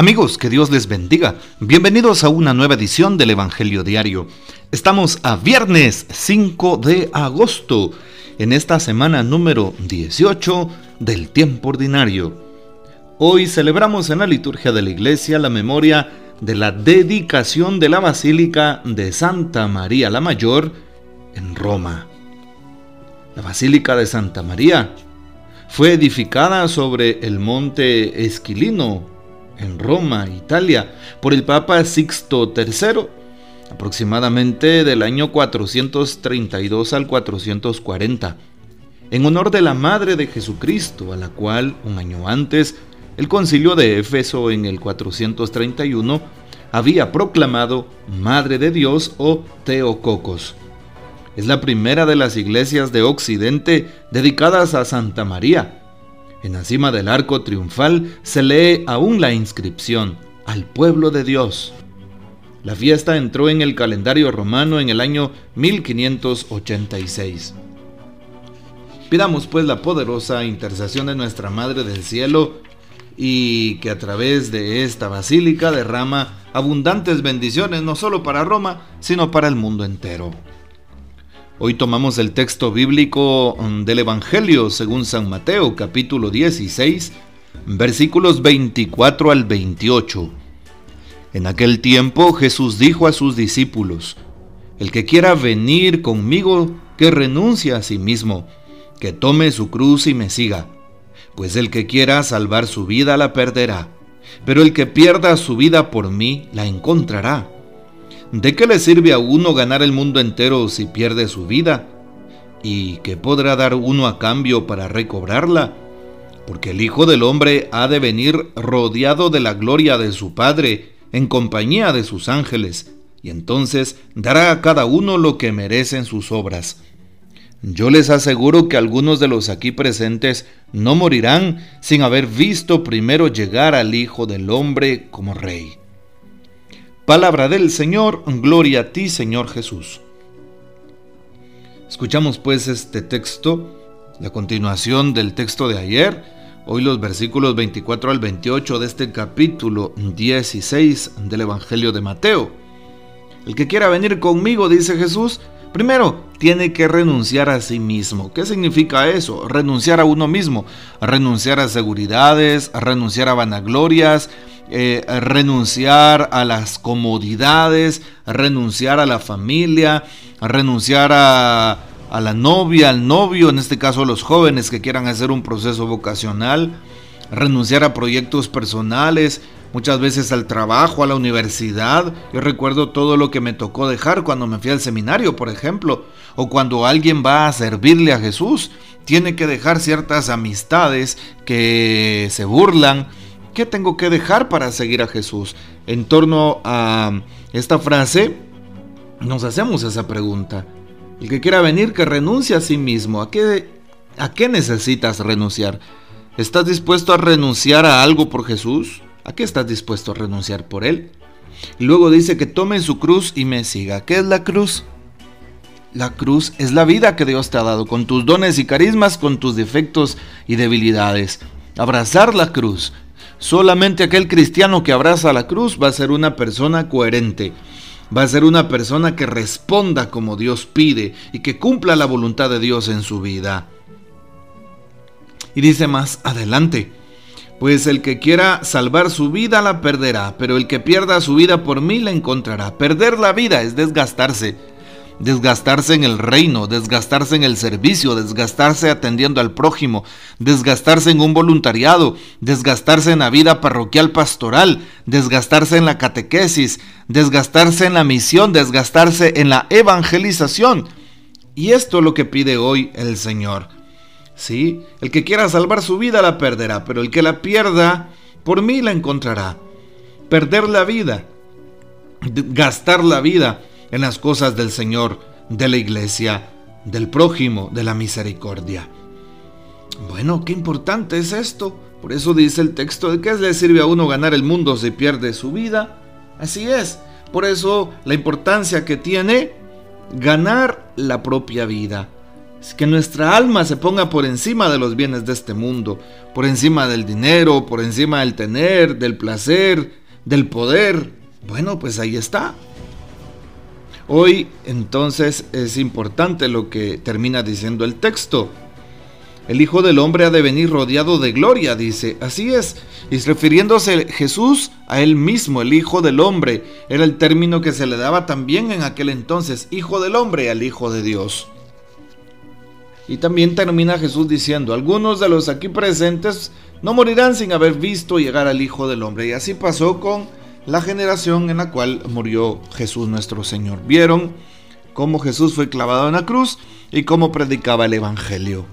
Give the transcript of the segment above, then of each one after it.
Amigos, que Dios les bendiga. Bienvenidos a una nueva edición del Evangelio Diario. Estamos a viernes 5 de agosto, en esta semana número 18 del tiempo ordinario. Hoy celebramos en la liturgia de la iglesia la memoria de la dedicación de la Basílica de Santa María la Mayor en Roma. La Basílica de Santa María fue edificada sobre el monte Esquilino en Roma, Italia, por el Papa Sixto III, aproximadamente del año 432 al 440, en honor de la Madre de Jesucristo, a la cual un año antes el concilio de Éfeso en el 431 había proclamado Madre de Dios o Teococos. Es la primera de las iglesias de Occidente dedicadas a Santa María, en la cima del arco triunfal se lee aún la inscripción al pueblo de Dios. La fiesta entró en el calendario romano en el año 1586. Pidamos pues la poderosa intercesión de nuestra Madre del Cielo y que a través de esta basílica derrama abundantes bendiciones no solo para Roma, sino para el mundo entero. Hoy tomamos el texto bíblico mm, del Evangelio según San Mateo capítulo 16, versículos 24 al 28. En aquel tiempo Jesús dijo a sus discípulos, El que quiera venir conmigo, que renuncie a sí mismo, que tome su cruz y me siga, pues el que quiera salvar su vida la perderá, pero el que pierda su vida por mí la encontrará. ¿De qué le sirve a uno ganar el mundo entero si pierde su vida? ¿Y qué podrá dar uno a cambio para recobrarla? Porque el Hijo del Hombre ha de venir rodeado de la gloria de su Padre, en compañía de sus ángeles, y entonces dará a cada uno lo que merecen sus obras. Yo les aseguro que algunos de los aquí presentes no morirán sin haber visto primero llegar al Hijo del Hombre como Rey. Palabra del Señor, gloria a ti Señor Jesús. Escuchamos pues este texto, la continuación del texto de ayer, hoy los versículos 24 al 28 de este capítulo 16 del Evangelio de Mateo. El que quiera venir conmigo, dice Jesús, primero tiene que renunciar a sí mismo. ¿Qué significa eso? Renunciar a uno mismo, renunciar a seguridades, renunciar a vanaglorias, eh, renunciar a las comodidades, renunciar a la familia, renunciar a, a la novia, al novio, en este caso a los jóvenes que quieran hacer un proceso vocacional, renunciar a proyectos personales, muchas veces al trabajo, a la universidad. Yo recuerdo todo lo que me tocó dejar cuando me fui al seminario, por ejemplo, o cuando alguien va a servirle a Jesús, tiene que dejar ciertas amistades que se burlan, ¿Qué tengo que dejar para seguir a Jesús? En torno a esta frase, nos hacemos esa pregunta. El que quiera venir, que renuncie a sí mismo. ¿A qué, ¿A qué necesitas renunciar? ¿Estás dispuesto a renunciar a algo por Jesús? ¿A qué estás dispuesto a renunciar por Él? Y luego dice que tome su cruz y me siga. ¿Qué es la cruz? La cruz es la vida que Dios te ha dado, con tus dones y carismas, con tus defectos y debilidades. Abrazar la cruz Solamente aquel cristiano que abraza la cruz va a ser una persona coherente. Va a ser una persona que responda como Dios pide y que cumpla la voluntad de Dios en su vida. Y dice más adelante, pues el que quiera salvar su vida la perderá, pero el que pierda su vida por mí la encontrará. Perder la vida es desgastarse desgastarse en el reino, desgastarse en el servicio, desgastarse atendiendo al prójimo, desgastarse en un voluntariado, desgastarse en la vida parroquial pastoral, desgastarse en la catequesis, desgastarse en la misión, desgastarse en la evangelización. Y esto es lo que pide hoy el Señor. Sí, el que quiera salvar su vida la perderá, pero el que la pierda, por mí la encontrará. Perder la vida, gastar la vida, en las cosas del Señor, de la iglesia, del prójimo, de la misericordia. Bueno, qué importante es esto. Por eso dice el texto de qué le sirve a uno ganar el mundo si pierde su vida. Así es. Por eso la importancia que tiene ganar la propia vida. Que nuestra alma se ponga por encima de los bienes de este mundo, por encima del dinero, por encima del tener, del placer, del poder. Bueno, pues ahí está. Hoy entonces es importante lo que termina diciendo el texto. El Hijo del Hombre ha de venir rodeado de gloria, dice. Así es. Y refiriéndose Jesús a él mismo, el Hijo del Hombre, era el término que se le daba también en aquel entonces, Hijo del Hombre al Hijo de Dios. Y también termina Jesús diciendo, algunos de los aquí presentes no morirán sin haber visto llegar al Hijo del Hombre. Y así pasó con la generación en la cual murió Jesús nuestro Señor. Vieron cómo Jesús fue clavado en la cruz y cómo predicaba el Evangelio.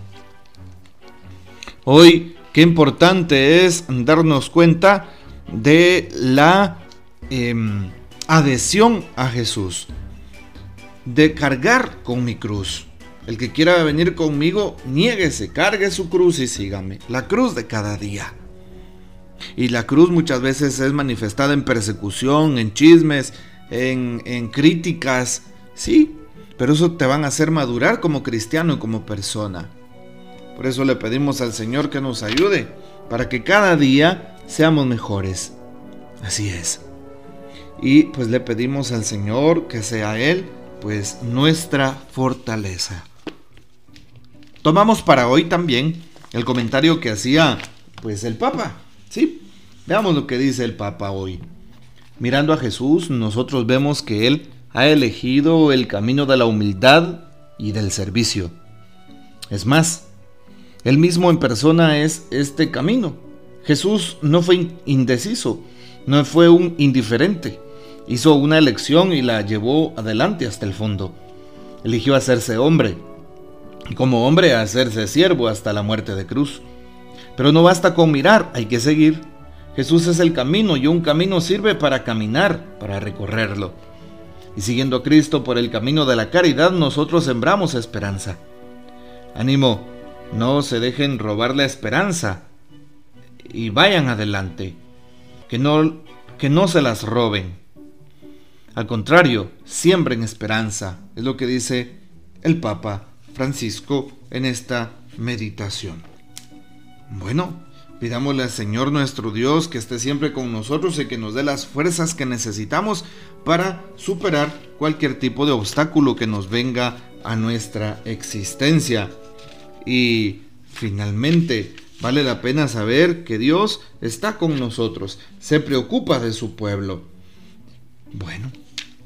Hoy, qué importante es darnos cuenta de la em, adhesión a Jesús, de cargar con mi cruz. El que quiera venir conmigo, niéguese, cargue su cruz y sígame. La cruz de cada día. Y la cruz muchas veces es manifestada en persecución, en chismes, en, en críticas. Sí, pero eso te van a hacer madurar como cristiano y como persona. Por eso le pedimos al Señor que nos ayude para que cada día seamos mejores. Así es. Y pues le pedimos al Señor que sea Él pues nuestra fortaleza. Tomamos para hoy también el comentario que hacía pues el Papa. Sí, veamos lo que dice el Papa hoy. Mirando a Jesús, nosotros vemos que Él ha elegido el camino de la humildad y del servicio. Es más, él mismo en persona es este camino. Jesús no fue indeciso, no fue un indiferente. Hizo una elección y la llevó adelante hasta el fondo. Eligió hacerse hombre y como hombre hacerse siervo hasta la muerte de cruz. Pero no basta con mirar, hay que seguir. Jesús es el camino y un camino sirve para caminar, para recorrerlo. Y siguiendo a Cristo por el camino de la caridad, nosotros sembramos esperanza. Ánimo, no se dejen robar la esperanza y vayan adelante. Que no, que no se las roben. Al contrario, siembren esperanza. Es lo que dice el Papa Francisco en esta meditación. Bueno, pidámosle al Señor nuestro Dios que esté siempre con nosotros y que nos dé las fuerzas que necesitamos para superar cualquier tipo de obstáculo que nos venga a nuestra existencia. Y finalmente, vale la pena saber que Dios está con nosotros, se preocupa de su pueblo. Bueno,